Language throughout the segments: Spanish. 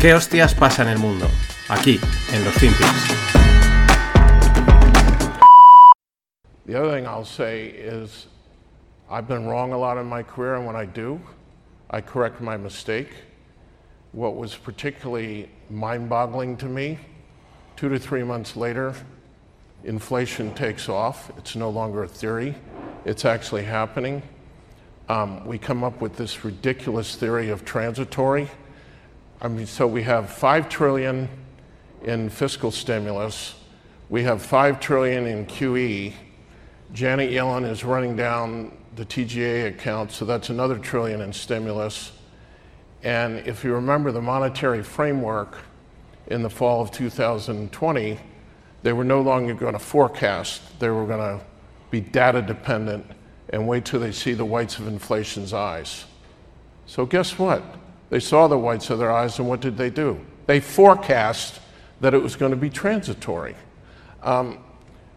¿Qué hostias pasa en el mundo? Aquí, en los Finpics. The other thing I'll say is I've been wrong a lot in my career, and when I do, I correct my mistake. What was particularly mind boggling to me, two to three months later, inflation takes off. It's no longer a theory, it's actually happening. Um, we come up with this ridiculous theory of transitory. I mean, so we have five trillion in fiscal stimulus. We have five trillion in QE. Janet Yellen is running down the TGA account, so that's another trillion in stimulus. And if you remember the monetary framework in the fall of 2020, they were no longer going to forecast. They were going to be data dependent and wait till they see the whites of inflation's eyes. So guess what? They saw the whites of their eyes, and what did they do? They forecast that it was going to be transitory. Um,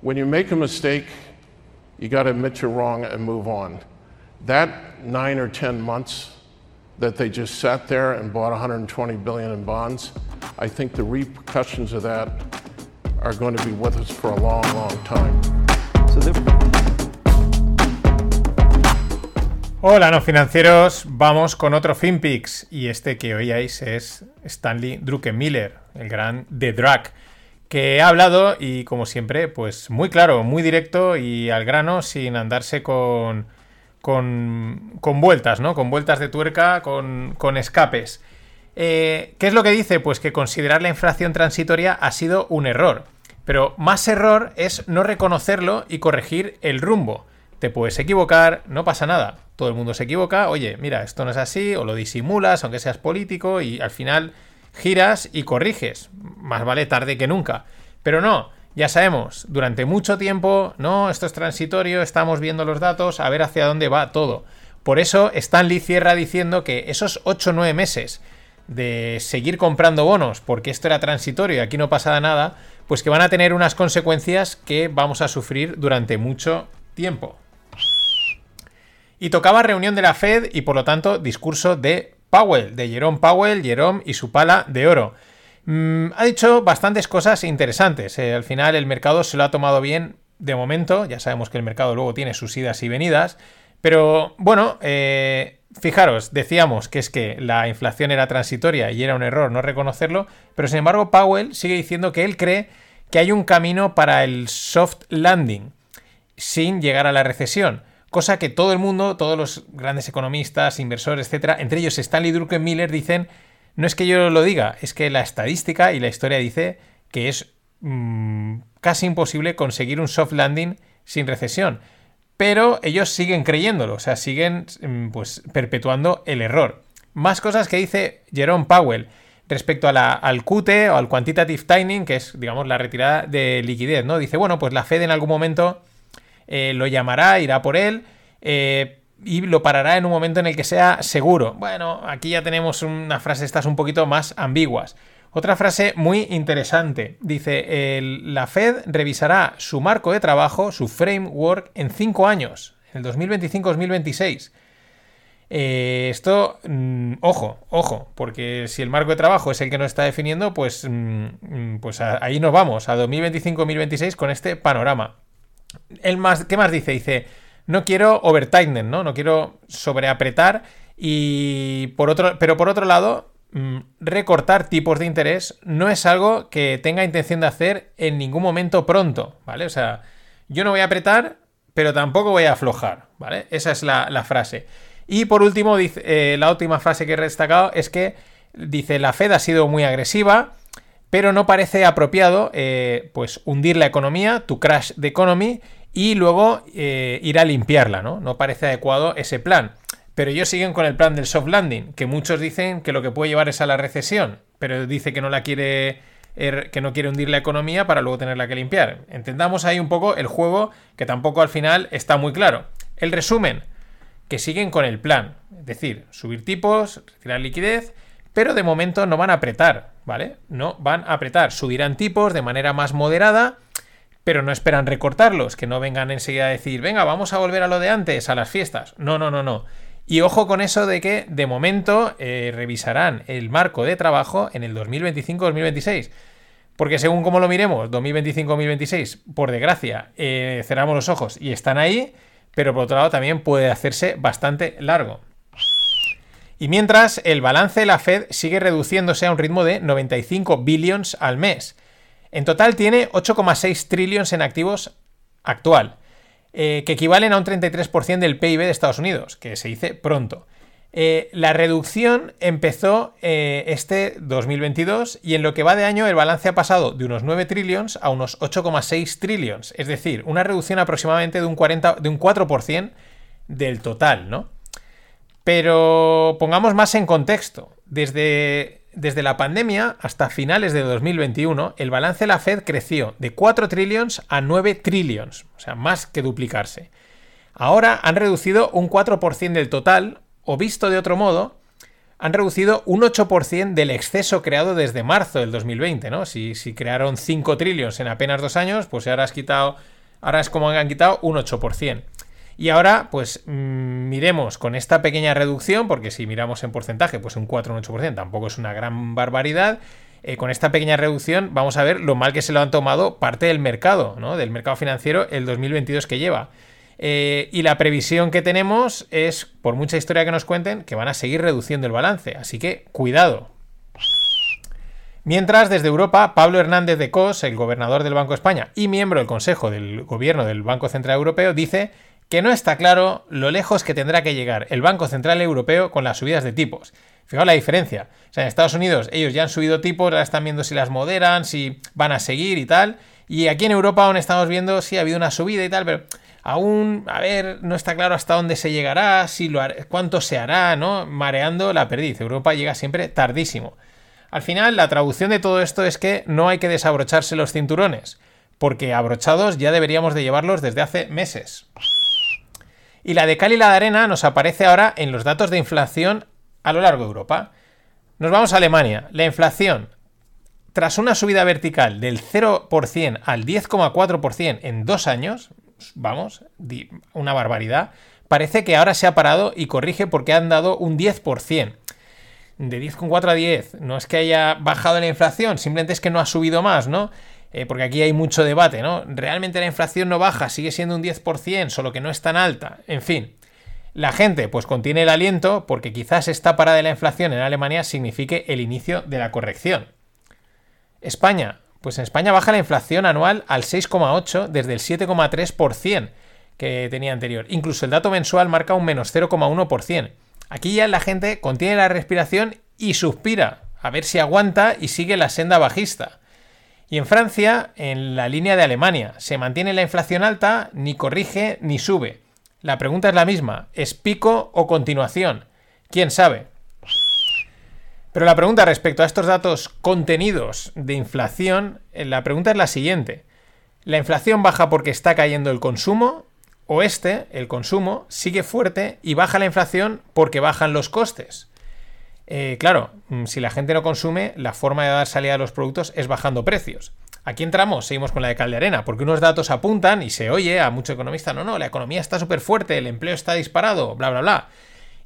when you make a mistake, you got to admit you're wrong and move on. That nine or 10 months that they just sat there and bought 120 billion in bonds, I think the repercussions of that are going to be with us for a long, long time. Hola, no financieros. Vamos con otro FinPix. Y este que oíais es Stanley Druckenmiller, el gran The Drag, que ha hablado y, como siempre, pues muy claro, muy directo y al grano, sin andarse con, con, con vueltas, ¿no? Con vueltas de tuerca, con, con escapes. Eh, ¿Qué es lo que dice? Pues que considerar la inflación transitoria ha sido un error. Pero más error es no reconocerlo y corregir el rumbo. Te puedes equivocar, no pasa nada. Todo el mundo se equivoca. Oye, mira, esto no es así, o lo disimulas, aunque seas político, y al final giras y corriges. Más vale tarde que nunca. Pero no, ya sabemos, durante mucho tiempo, no, esto es transitorio, estamos viendo los datos, a ver hacia dónde va todo. Por eso Stanley cierra diciendo que esos 8 o 9 meses de seguir comprando bonos, porque esto era transitorio y aquí no pasa nada, pues que van a tener unas consecuencias que vamos a sufrir durante mucho tiempo. Y tocaba reunión de la Fed y por lo tanto discurso de Powell, de Jerome Powell, Jerome y su pala de oro. Mm, ha dicho bastantes cosas interesantes. Eh, al final el mercado se lo ha tomado bien de momento. Ya sabemos que el mercado luego tiene sus idas y venidas. Pero bueno, eh, fijaros, decíamos que es que la inflación era transitoria y era un error no reconocerlo. Pero sin embargo Powell sigue diciendo que él cree que hay un camino para el soft landing sin llegar a la recesión. Cosa que todo el mundo, todos los grandes economistas, inversores, etcétera, entre ellos Stanley Druckenmiller, dicen: no es que yo lo diga, es que la estadística y la historia dice que es mmm, casi imposible conseguir un soft landing sin recesión. Pero ellos siguen creyéndolo, o sea, siguen pues perpetuando el error. Más cosas que dice Jerome Powell respecto a la, al QT o al quantitative tightening, que es, digamos, la retirada de liquidez, ¿no? Dice, bueno, pues la Fed en algún momento eh, lo llamará, irá por él eh, y lo parará en un momento en el que sea seguro. Bueno, aquí ya tenemos una frase, estas un poquito más ambiguas. Otra frase muy interesante. Dice, la Fed revisará su marco de trabajo, su framework, en cinco años, en el 2025-2026. Eh, esto, mm, ojo, ojo, porque si el marco de trabajo es el que nos está definiendo, pues, mm, pues ahí nos vamos, a 2025-2026 con este panorama más, ¿Qué más dice? Dice, no quiero overtightening, ¿no? No quiero sobreapretar y por otro, pero por otro lado, mm, recortar tipos de interés no es algo que tenga intención de hacer en ningún momento pronto, ¿vale? O sea, yo no voy a apretar, pero tampoco voy a aflojar, ¿vale? Esa es la, frase. Y por último, dice, eh, la última frase que he destacado es que dice, la Fed ha sido muy agresiva, pero no parece apropiado eh, pues hundir la economía, tu crash de economy, y luego eh, ir a limpiarla, ¿no? No parece adecuado ese plan. Pero ellos siguen con el plan del soft landing, que muchos dicen que lo que puede llevar es a la recesión, pero dice que no la quiere er, que no quiere hundir la economía para luego tenerla que limpiar. Entendamos ahí un poco el juego que tampoco al final está muy claro. El resumen, que siguen con el plan, es decir, subir tipos, retirar liquidez, pero de momento no van a apretar, ¿vale? No van a apretar, subirán tipos de manera más moderada, pero no esperan recortarlos, que no vengan enseguida a decir, venga, vamos a volver a lo de antes, a las fiestas. No, no, no, no. Y ojo con eso de que de momento eh, revisarán el marco de trabajo en el 2025-2026. Porque según como lo miremos, 2025-2026, por desgracia, eh, cerramos los ojos y están ahí, pero por otro lado también puede hacerse bastante largo. Y mientras, el balance de la Fed sigue reduciéndose a un ritmo de 95 billions al mes. En total tiene 8,6 trillions en activos actual, eh, que equivalen a un 33% del PIB de Estados Unidos, que se dice pronto. Eh, la reducción empezó eh, este 2022 y en lo que va de año el balance ha pasado de unos 9 trillions a unos 8,6 trillions, es decir, una reducción aproximadamente de un, 40, de un 4% del total, ¿no? Pero pongamos más en contexto. Desde, desde la pandemia hasta finales de 2021, el balance de la Fed creció de 4 trillions a 9 trillions, o sea, más que duplicarse. Ahora han reducido un 4% del total, o visto de otro modo, han reducido un 8% del exceso creado desde marzo del 2020, ¿no? Si, si crearon 5 trillones en apenas dos años, pues ahora has quitado, ahora es como han quitado un 8%. Y ahora, pues mm, miremos con esta pequeña reducción, porque si miramos en porcentaje, pues un 4 o un 8% tampoco es una gran barbaridad. Eh, con esta pequeña reducción vamos a ver lo mal que se lo han tomado parte del mercado, ¿no? Del mercado financiero el 2022 que lleva. Eh, y la previsión que tenemos es, por mucha historia que nos cuenten, que van a seguir reduciendo el balance. Así que cuidado. Mientras, desde Europa, Pablo Hernández de Cos, el gobernador del Banco de España y miembro del Consejo del Gobierno del Banco Central Europeo, dice que no está claro lo lejos que tendrá que llegar el Banco Central Europeo con las subidas de tipos. Fijaos la diferencia. O sea, en Estados Unidos ellos ya han subido tipos, ahora están viendo si las moderan, si van a seguir y tal. Y aquí en Europa aún estamos viendo si ha habido una subida y tal, pero Aún, a ver, no está claro hasta dónde se llegará, si lo cuánto se hará, ¿no? Mareando la perdiz. Europa llega siempre tardísimo. Al final, la traducción de todo esto es que no hay que desabrocharse los cinturones, porque abrochados ya deberíamos de llevarlos desde hace meses. Y la de cal y la de arena nos aparece ahora en los datos de inflación a lo largo de Europa. Nos vamos a Alemania. La inflación, tras una subida vertical del 0% al 10,4% en dos años, vamos, una barbaridad. Parece que ahora se ha parado y corrige porque han dado un 10%. De 10,4 a 10. No es que haya bajado la inflación, simplemente es que no ha subido más, ¿no? Eh, porque aquí hay mucho debate, ¿no? Realmente la inflación no baja, sigue siendo un 10%, solo que no es tan alta. En fin, la gente pues contiene el aliento porque quizás esta parada de la inflación en Alemania signifique el inicio de la corrección. España, pues en España baja la inflación anual al 6,8 desde el 7,3% que tenía anterior. Incluso el dato mensual marca un menos 0,1%. Aquí ya la gente contiene la respiración y suspira, a ver si aguanta y sigue la senda bajista. Y en Francia, en la línea de Alemania, se mantiene la inflación alta, ni corrige ni sube. La pregunta es la misma, ¿es pico o continuación? ¿Quién sabe? Pero la pregunta respecto a estos datos contenidos de inflación, eh, la pregunta es la siguiente. ¿La inflación baja porque está cayendo el consumo? ¿O este, el consumo, sigue fuerte y baja la inflación porque bajan los costes? Eh, claro, mm, si la gente no consume, la forma de dar salida a los productos es bajando precios. Aquí entramos, seguimos con la de Calderena, porque unos datos apuntan y se oye a muchos economistas, no, no, la economía está súper fuerte, el empleo está disparado, bla, bla, bla.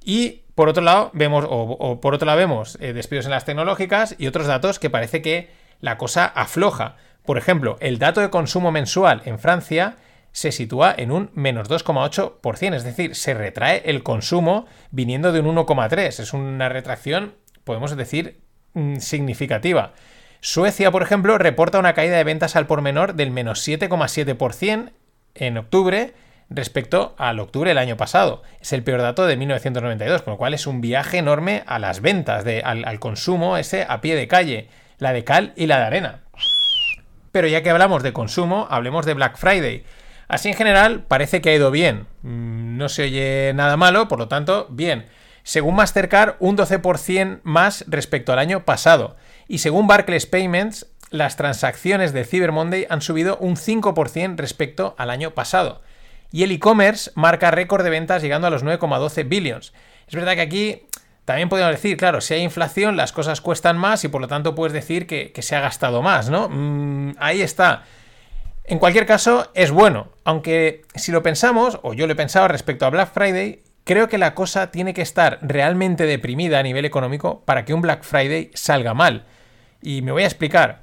Y por otro lado, vemos, o, por otro lado, vemos eh, despidos en las tecnológicas y otros datos que parece que la cosa afloja. Por ejemplo, el dato de consumo mensual en Francia se sitúa en un menos 2,8%, es decir, se retrae el consumo viniendo de un 1,3%. Es una retracción, podemos decir, mm, significativa. Suecia, por ejemplo, reporta una caída de ventas al por menor del menos 7,7% en octubre respecto al octubre del año pasado. Es el peor dato de 1992, con lo cual es un viaje enorme a las ventas, de, al, consumo ese a pie de calle, la de cal y la de arena. Pero ya que hablamos de consumo, hablemos de Black Friday. Así en general parece que ha ido bien. Mm, no se oye nada malo, por lo tanto, bien. Según Mastercard, un 12% más respecto al año pasado. Y según Barclays Payments, las transacciones de Cyber Monday han subido un 5% respecto al año pasado y el e-commerce marca récord de ventas llegando a los 9,12 billions. Es verdad que aquí también podemos decir, claro, si hay inflación las cosas cuestan más y por lo tanto puedes decir que, se ha gastado más, ¿no? Mm, ahí está. En cualquier caso, es bueno, aunque si lo pensamos, o yo lo he pensado respecto a Black Friday, creo que la cosa tiene que estar realmente deprimida a nivel económico para que un Black Friday salga mal. Y me voy a explicar.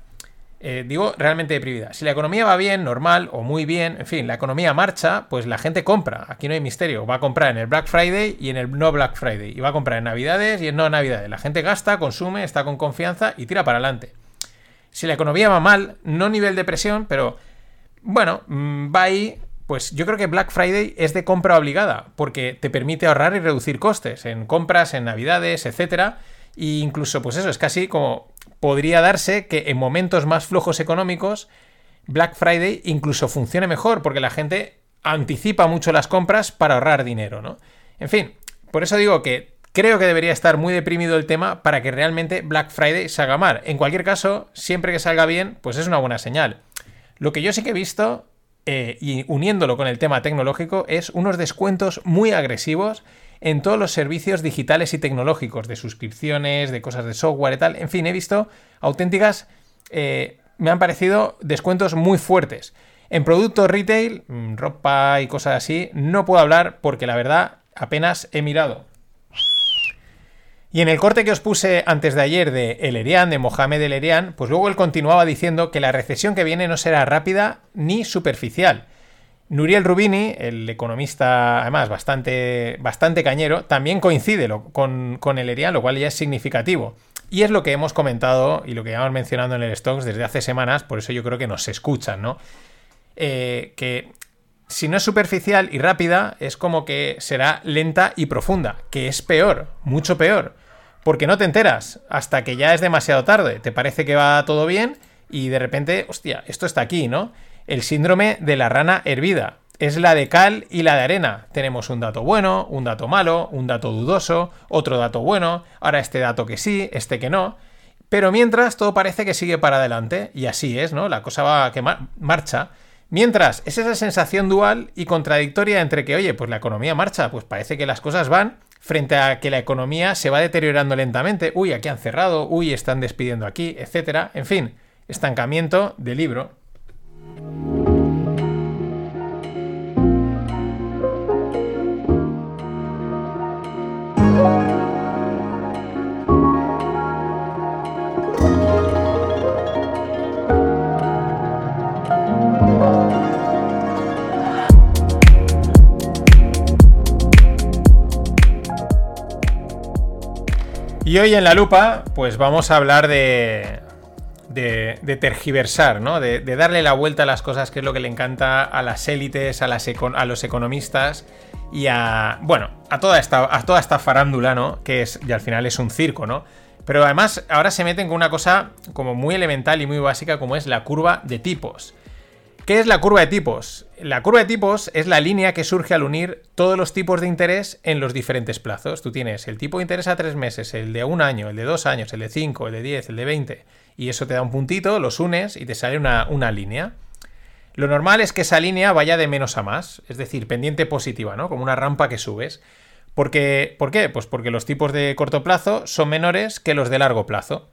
Eh, digo realmente deprimida. Si la economía va bien, normal o muy bien, en fin, la economía marcha, pues la gente compra. Aquí no hay misterio. Va a comprar en el Black Friday y en el no Black Friday. Y va a comprar en Navidades y en no Navidades. La gente gasta, consume, está con confianza y tira para adelante. Si la economía va mal, no nivel de presión, pero bueno, mm, va ahí. Pues yo creo que Black Friday es de compra obligada, porque te permite ahorrar y reducir costes en compras, en navidades, etcétera. E incluso, pues eso, es casi como podría darse que en momentos más flojos económicos, Black Friday incluso funcione mejor, porque la gente anticipa mucho las compras para ahorrar dinero, ¿no? En fin, por eso digo que creo que debería estar muy deprimido el tema para que realmente Black Friday salga mal. En cualquier caso, siempre que salga bien, pues es una buena señal. Lo que yo sí que he visto, eh, y uniéndolo con el tema tecnológico, es unos descuentos muy agresivos en todos los servicios digitales y tecnológicos, de suscripciones, de cosas de software y tal. En fin, he visto auténticas, eh, me han parecido descuentos muy fuertes. En productos retail, mm, ropa y cosas así, no puedo hablar porque la verdad apenas he mirado. Y en el corte que os puse antes de ayer de El Erian, de Mohamed El Erian, pues luego él continuaba diciendo que la recesión que viene no será rápida ni superficial, Nuriel Rubini, el economista, además, bastante, bastante cañero, también coincide con, con el ERIA, lo cual ya es significativo. Y es lo que hemos comentado y lo que llevamos mencionando en el Stocks desde hace semanas, por eso yo creo que nos escuchan, ¿no? Eh, que si no es superficial y rápida, es como que será lenta y profunda, que es peor, mucho peor. Porque no te enteras hasta que ya es demasiado tarde. Te parece que va todo bien y de repente, hostia, esto está aquí, ¿no? el síndrome de la rana hervida. Es la de cal y la de arena. Tenemos un dato bueno, un dato malo, un dato dudoso, otro dato bueno, ahora este dato que sí, este que no. Pero mientras todo parece que sigue para adelante, y así es, ¿no? La cosa va que marcha. Mientras, es esa sensación dual y contradictoria entre que, oye, pues la economía marcha, pues parece que las cosas van, frente a que la economía se va deteriorando lentamente. Uy, aquí han cerrado, uy, están despidiendo aquí, etcétera. En fin, estancamiento de libro. Y hoy en la lupa, pues vamos a hablar de, de, tergiversar, ¿no? De, darle la vuelta a las cosas, que es lo que le encanta a las élites, a, los economistas y a, bueno, a toda, esta, a toda esta farándula, ¿no? Que es, y al final es un circo, ¿no? Pero además ahora se meten con una cosa como muy elemental y muy básica como es la curva de tipos. ¿Qué es la curva de tipos? La curva de tipos es la línea que surge al unir todos los tipos de interés en los diferentes plazos. Tú tienes el tipo de interés a tres meses, el de un año, el de dos años, el de cinco, el de diez, el de veinte y eso te da un puntito, los unes y te sale una, línea. Lo normal es que esa línea vaya de menos a más, es decir, pendiente positiva, ¿no? Como una rampa que subes. ¿Por qué? Pues porque los tipos de corto plazo son menores que los de largo plazo.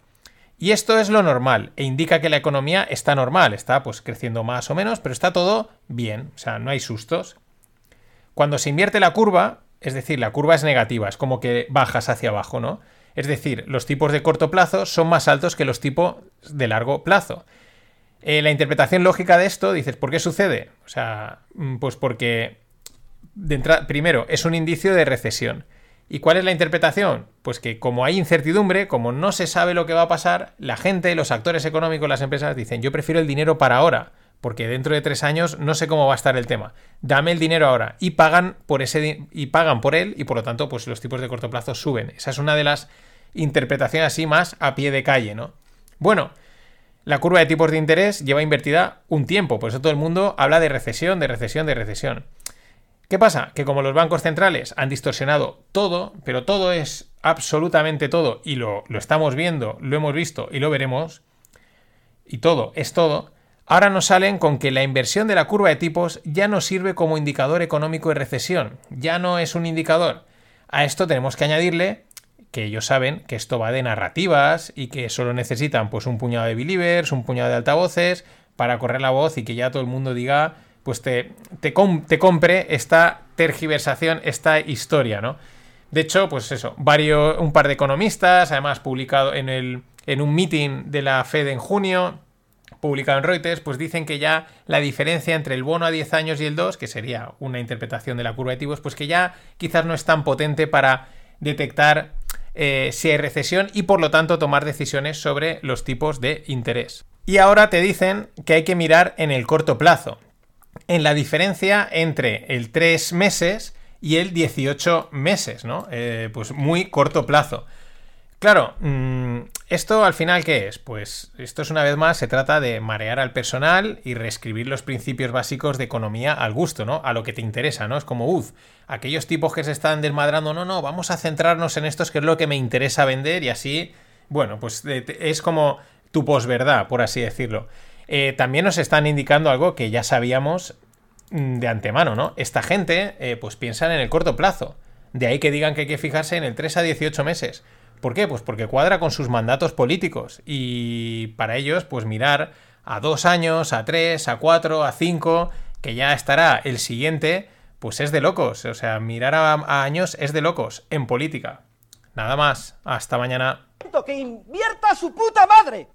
Y esto es lo normal e indica que la economía está normal, está pues creciendo más o menos, pero está todo bien, o sea, no hay sustos. Cuando se invierte la curva, es decir, la curva es negativa, es como que bajas hacia abajo, ¿no? Es decir, los tipos de corto plazo son más altos que los tipos de largo plazo. Eh, la interpretación lógica de esto, dices, ¿por qué sucede? O sea, mm, pues porque, primero, es un indicio de recesión. ¿Y cuál es la interpretación? Pues que como hay incertidumbre, como no se sabe lo que va a pasar, la gente, los actores económicos, las empresas dicen, yo prefiero el dinero para ahora, porque dentro de tres años no sé cómo va a estar el tema. Dame el dinero ahora. Y pagan por ese y pagan por él, y por lo tanto, pues los tipos de corto plazo suben. Esa es una de las interpretación así más a pie de calle, ¿no? Bueno, la curva de tipos de interés lleva invertida un tiempo, por eso todo el mundo habla de recesión, de recesión, de recesión. ¿Qué pasa? Que como los bancos centrales han distorsionado todo, pero todo es absolutamente todo, y lo, lo estamos viendo, lo hemos visto y lo veremos, y todo es todo, ahora nos salen con que la inversión de la curva de tipos ya no sirve como indicador económico de recesión, ya no es un indicador. A esto tenemos que añadirle que ellos saben que esto va de narrativas y que solo necesitan pues un puñado de believers, un puñado de altavoces para correr la voz y que ya todo el mundo diga pues te, te, te compre esta tergiversación, esta historia, ¿no? De hecho, pues eso, varios, un par de economistas, además publicado en, el, en un meeting de la Fed en junio, publicado en Reuters, pues dicen que ya la diferencia entre el bono a 10 años y el 2, que sería una interpretación de la curva de tipos, pues que ya quizás no es tan potente para detectar eh, si hay recesión y por lo tanto tomar decisiones sobre los tipos de interés. Y ahora te dicen que hay que mirar en el corto plazo, en la diferencia entre el 3 meses y el 18 meses, ¿no? Eh, pues muy corto plazo. Claro, mm, ¿esto al final qué es? Pues esto es una vez más, se trata de marear al personal y reescribir los principios básicos de economía al gusto, ¿no? A lo que te interesa, ¿no? Es como, uff, aquellos tipos que se están desmadrando, no, no, vamos a centrarnos en estos que es lo que me interesa vender y así, bueno, pues es como tu posverdad, por así decirlo. Eh, también nos están indicando algo que ya sabíamos mm, de antemano, ¿no? Esta gente, eh, pues piensan en el corto plazo. De ahí que digan que hay que fijarse en el 3 a 18 meses. ¿Por qué? Pues porque cuadra con sus mandatos políticos y para ellos pues mirar a dos años, a tres, a cuatro, a cinco, que ya estará el siguiente, pues es de locos. O sea, mirar a, años es de locos en política. Nada más. Hasta mañana. ¡Que invierta su puta madre!